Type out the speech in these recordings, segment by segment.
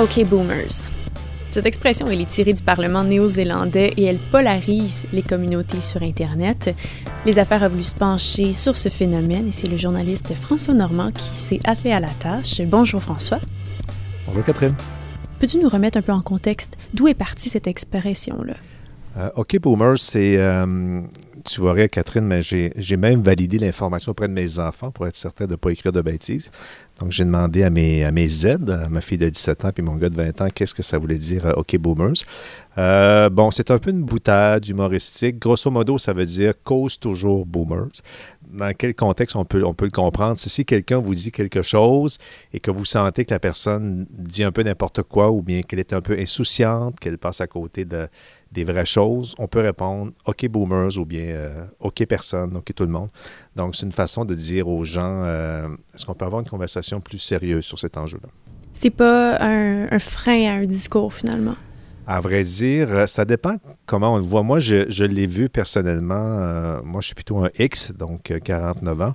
OK Boomers. Cette expression, elle est tirée du Parlement néo-zélandais et elle polarise les communautés sur Internet. Les affaires ont voulu se pencher sur ce phénomène et c'est le journaliste François Normand qui s'est attelé à la tâche. Bonjour François. Bonjour Catherine. Peux-tu nous remettre un peu en contexte? D'où est partie cette expression-là? Euh, OK Boomer, c'est. Euh, tu vois Catherine, mais j'ai même validé l'information auprès de mes enfants pour être certain de ne pas écrire de bêtises. Donc, j'ai demandé à mes, à mes Z, à ma fille de 17 ans puis mon gars de 20 ans, qu'est-ce que ça voulait dire euh, OK Boomers. bon, c'est un peu une boutade humoristique. Grosso modo, ça veut dire cause toujours Boomers. Dans quel contexte on peut, on peut le comprendre? Si quelqu'un vous dit quelque chose et que vous sentez que la personne dit un peu n'importe quoi ou bien qu'elle est un peu insouciante, qu'elle passe à côté de des vraies choses, on peut répondre OK boomers ou bien euh, OK personne, OK tout le monde. Donc, c'est une façon de dire aux gens euh, est-ce qu'on peut avoir une conversation plus sérieuse sur cet enjeu-là? C'est pas un, frein à un discours finalement. À vrai dire, euh, ça dépend comment on le voit. Moi, je, l'ai vu personnellement. moi, je suis plutôt un X, donc 49 ans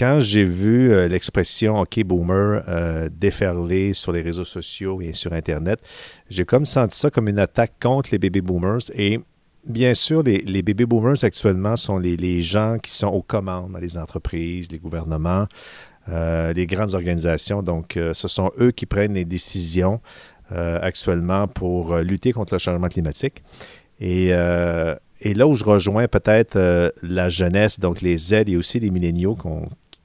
quand j'ai vu euh, l'expression OK Boomer euh, déferler sur les réseaux sociaux et sur Internet, j'ai comme senti ça comme une attaque contre les baby boomers. Et bien sûr, les, les baby boomers actuellement sont les, gens qui sont aux commandes dans les entreprises, les gouvernements, euh, les grandes organisations. Donc, ce sont eux qui prennent les décisions actuellement pour lutter contre le changement climatique. Et, et là où je rejoins peut-être la jeunesse, donc les Z et aussi les milléniaux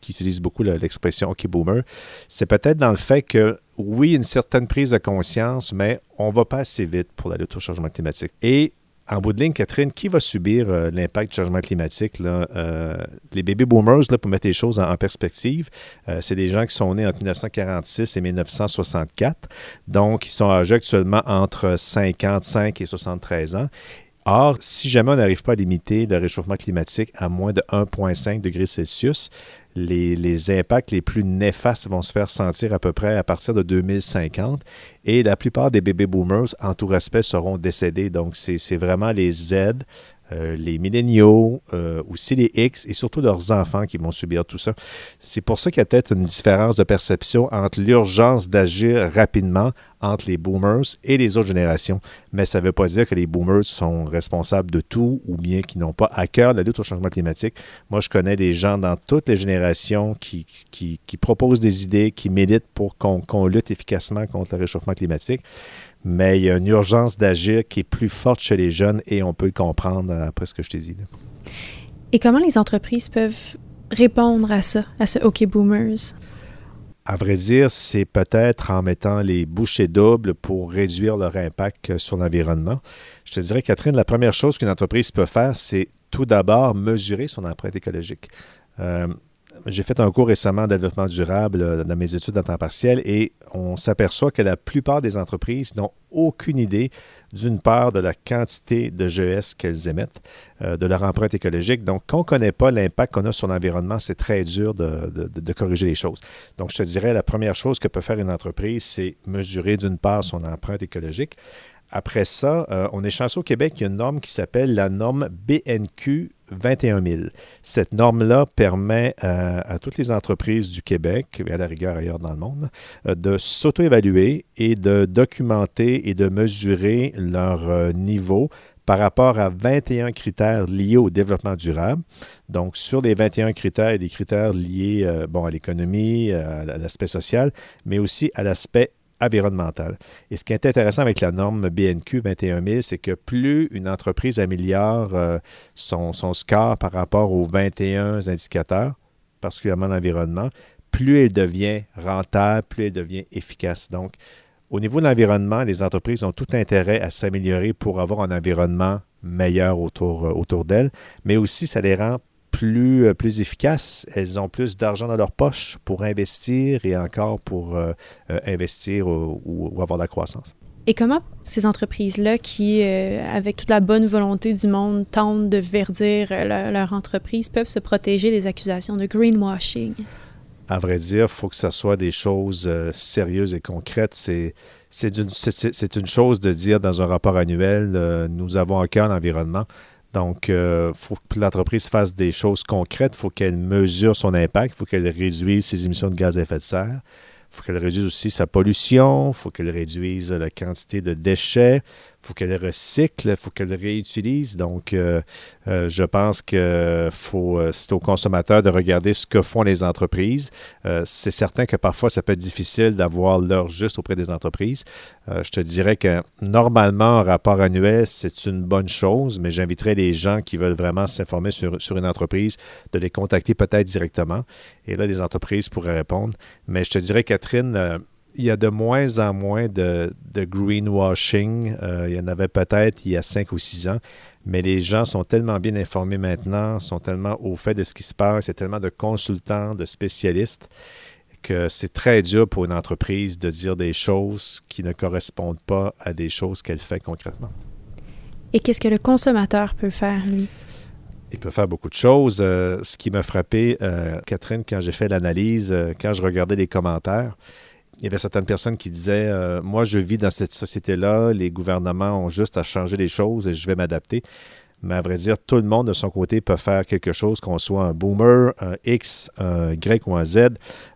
qui utilise beaucoup l'expression OK Boomer, c'est peut-être dans le fait que, oui, une certaine prise de conscience, mais on ne va pas assez vite pour la lutte au changement climatique. Et en bout de ligne, Catherine, qui va subir euh, l'impact du changement climatique? Euh, les baby boomers, pour mettre les choses en, perspective, euh, c'est des gens qui sont nés entre 1946 et 1964. Donc, ils sont âgés actuellement entre 55 et 73 ans. Or, si jamais on n'arrive pas à limiter le réchauffement climatique à moins de 1,5 degrés Celsius, les, impacts les plus néfastes vont se faire sentir à peu près à partir de 2050 et la plupart des bébés boomers, en tout respect, seront décédés. Donc, c'est vraiment les Z, euh, les milléniaux, euh, aussi les X et surtout leurs enfants qui vont subir tout ça. C'est pour ça qu'il y a peut-être une différence de perception entre l'urgence d'agir rapidement entre les boomers et les autres générations. Mais ça ne veut pas dire que les boomers sont responsables de tout ou bien qu'ils n'ont pas à cœur la lutte au changement climatique. Moi, je connais des gens dans toutes les générations qui, qui, proposent des idées, qui militent pour qu'on lutte efficacement contre le réchauffement climatique mais il y a une urgence d'agir qui est plus forte chez les jeunes et on peut le comprendre après ce que je t'ai dit. Et comment les entreprises peuvent répondre à ça, à ce OK Boomers? À vrai dire, c'est peut-être en mettant les bouchées doubles pour réduire leur impact sur l'environnement. Je te dirais, Catherine, la première chose qu'une entreprise peut faire, c'est tout d'abord mesurer son empreinte écologique. Euh, j'ai fait un cours récemment de développement durable euh, dans mes études en temps partiel et on s'aperçoit que la plupart des entreprises n'ont aucune idée, d'une part, de la quantité de GES qu'elles émettent, euh, de leur empreinte écologique. Donc, quand on ne connaît pas l'impact qu'on a sur l'environnement, c'est très dur de, de, corriger les choses. Donc, je te dirais, la première chose que peut faire une entreprise, c'est mesurer, d'une part, son empreinte écologique. Après ça, euh, on est chanceux au Québec, il y a une norme qui s'appelle la norme BNQ 21 000. Cette norme-là permet euh, à toutes les entreprises du Québec, et à la rigueur ailleurs dans le monde, euh, de s'auto-évaluer et de documenter et de mesurer leur niveau par rapport à 21 critères liés au développement durable. Donc, sur les 21 critères, il y a des critères liés bon, à l'économie, à l'aspect social, mais aussi à l'aspect environnementale. Et ce qui est intéressant avec la norme BNQ 21000, c'est que plus une entreprise améliore euh, son, score par rapport aux 21 indicateurs, particulièrement l'environnement, plus elle devient rentable, plus elle devient efficace. Donc, au niveau de l'environnement, les entreprises ont tout intérêt à s'améliorer pour avoir un environnement meilleur autour, euh, autour d'elles, mais aussi ça les rend plus, euh, plus efficaces. Elles ont plus d'argent dans leur poche pour investir et encore pour euh, euh, investir ou, avoir de la croissance. Et comment ces entreprises-là, qui, avec toute la bonne volonté du monde, tentent de verdir leur, entreprise, peuvent se protéger des accusations de greenwashing? À vrai dire, il faut que ce soit des choses sérieuses et concrètes. C'est, c'est, une, c'est, une chose de dire dans un rapport annuel, nous avons un cœur l'environnement. Donc, il euh, faut que l'entreprise fasse des choses concrètes. Il faut qu'elle mesure son impact. Il faut qu'elle réduise ses émissions de gaz à effet de serre. faut qu'elle réduise aussi sa pollution, il faut qu'elle réduise la quantité de déchets, il faut qu'elle recycle, faut qu'elle réutilise. Donc, euh, euh, je pense que faut, euh, c'est aux consommateurs de regarder ce que font les entreprises. c'est certain que parfois, ça peut être difficile d'avoir l'heure juste auprès des entreprises. je te dirais que normalement, un rapport annuel, c'est une bonne chose, mais j'inviterais les gens qui veulent vraiment s'informer sur, sur une entreprise de les contacter peut-être directement. Et là, les entreprises pourraient répondre. Mais je te dirais, Catherine, il y a de moins en moins de, greenwashing. Euh, il y en avait peut-être il y a cinq ou six ans, mais les gens sont tellement bien informés maintenant, sont tellement au fait de ce qui se passe, il y a tellement de consultants, de spécialistes que c'est très dur pour une entreprise de dire des choses qui ne correspondent pas à des choses qu'elle fait concrètement. Et qu'est-ce que le consommateur peut faire, lui? Il peut faire beaucoup de choses. Euh, ce qui m'a frappé, euh, Catherine, quand j'ai fait l'analyse, quand je regardais les commentaires, il y avait certaines personnes qui disaient euh, Moi, je vis dans cette société-là, les gouvernements ont juste à changer les choses et je vais m'adapter. Mais à vrai dire, tout le monde de son côté peut faire quelque chose, qu'on soit un boomer, un X, un Y ou un Z.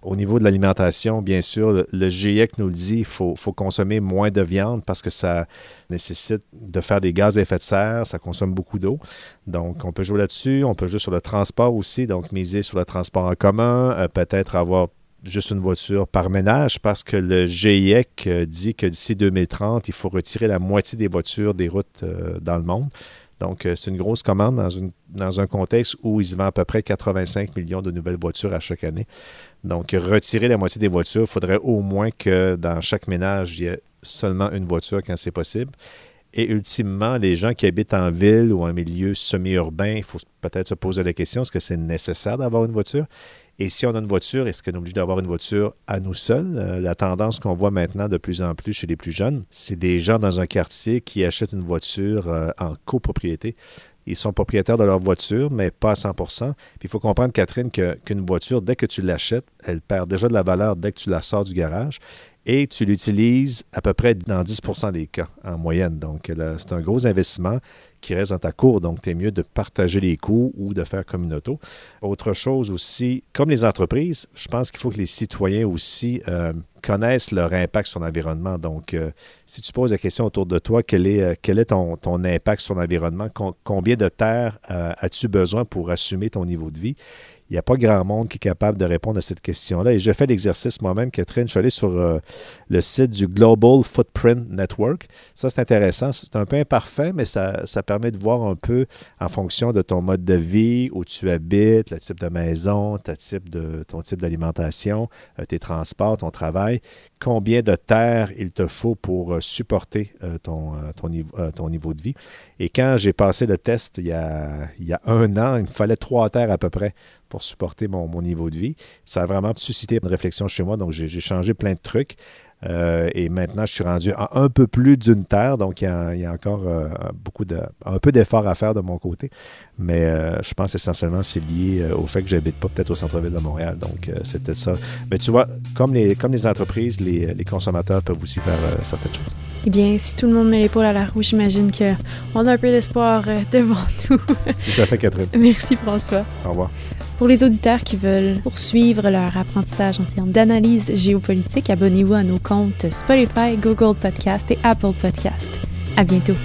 Au niveau de l'alimentation, bien sûr, le, GIEC nous le dit, il faut, faut, consommer moins de viande parce que ça nécessite de faire des gaz à effet de serre, ça consomme beaucoup d'eau. Donc, on peut jouer là-dessus. On peut jouer sur le transport aussi, donc miser sur le transport en commun, euh, peut-être avoir juste une voiture par ménage parce que le GIEC euh, dit que d'ici 2030, il faut retirer la moitié des voitures des routes euh, dans le monde. Donc, euh, c'est une grosse commande dans, un contexte où il se vend à peu près 85 millions de nouvelles voitures à chaque année. Donc, retirer la moitié des voitures, il faudrait au moins que dans chaque ménage, il y ait seulement une voiture quand c'est possible. Et ultimement, les gens qui habitent en ville ou en milieu semi-urbain, il faut peut-être se poser la question, est-ce que c'est nécessaire d'avoir une voiture? Et si on a une voiture, est-ce qu'on est obligé d'avoir une voiture à nous seuls? Euh, la tendance qu'on voit maintenant de plus en plus chez les plus jeunes, c'est des gens dans un quartier qui achètent une voiture euh, en copropriété. Ils sont propriétaires de leur voiture, mais pas à 100% Puis il faut comprendre, Catherine, qu'une voiture, dès que tu l'achètes, elle perd déjà de la valeur dès que tu la sors du garage et tu l'utilises à peu près dans 10% des cas en moyenne. Donc, c'est un gros investissement qui reste dans ta cour. Donc, c'est mieux de partager les coûts ou de faire comme. Autre chose aussi, comme les entreprises, je pense qu'il faut que les citoyens aussi euh, connaissent leur impact sur l'environnement. Donc, euh, si tu poses la question autour de toi, quel est, euh, ton, impact sur l'environnement? combien de terre as-tu besoin pour assumer ton niveau de vie? Il n'y a pas grand monde qui est capable de répondre à cette question-là. Et j'ai fait l'exercice moi-même, Catherine. Je suis allé sur euh, le site du Global Footprint Network. Ça, c'est intéressant. C'est un peu imparfait, mais ça, permet de voir un peu en fonction de ton mode de vie, où tu habites, le type de maison, ta type de, ton type d'alimentation, euh, tes transports, ton travail, combien de terre il te faut pour euh, supporter ton, ton, niveau, ton niveau de vie. Et quand j'ai passé le test il y, a, un an, il me fallait trois terres à peu près pour supporter mon, niveau de vie. Ça a vraiment suscité une réflexion chez moi, donc j'ai changé plein de trucs. Euh, et maintenant, je suis rendu à un peu plus d'une terre, donc il y a, encore euh, beaucoup de, un peu d'efforts à faire de mon côté. Mais euh, je pense essentiellement c'est lié au fait que j'habite pas peut-être au centre-ville de Montréal. Donc c'est peut-être ça. Mais tu vois, comme les, comme les entreprises, les, les consommateurs peuvent aussi faire certaines choses. Eh bien, si tout le monde met l'épaule à la roue, j'imagine qu'on a un peu d'espoir devant nous. tout à fait, Catherine. Merci, François. Au revoir. Pour les auditeurs qui veulent poursuivre leur apprentissage en termes d'analyse géopolitique, abonnez-vous à nos comptes Spotify, Google Podcast et Apple Podcast. À bientôt.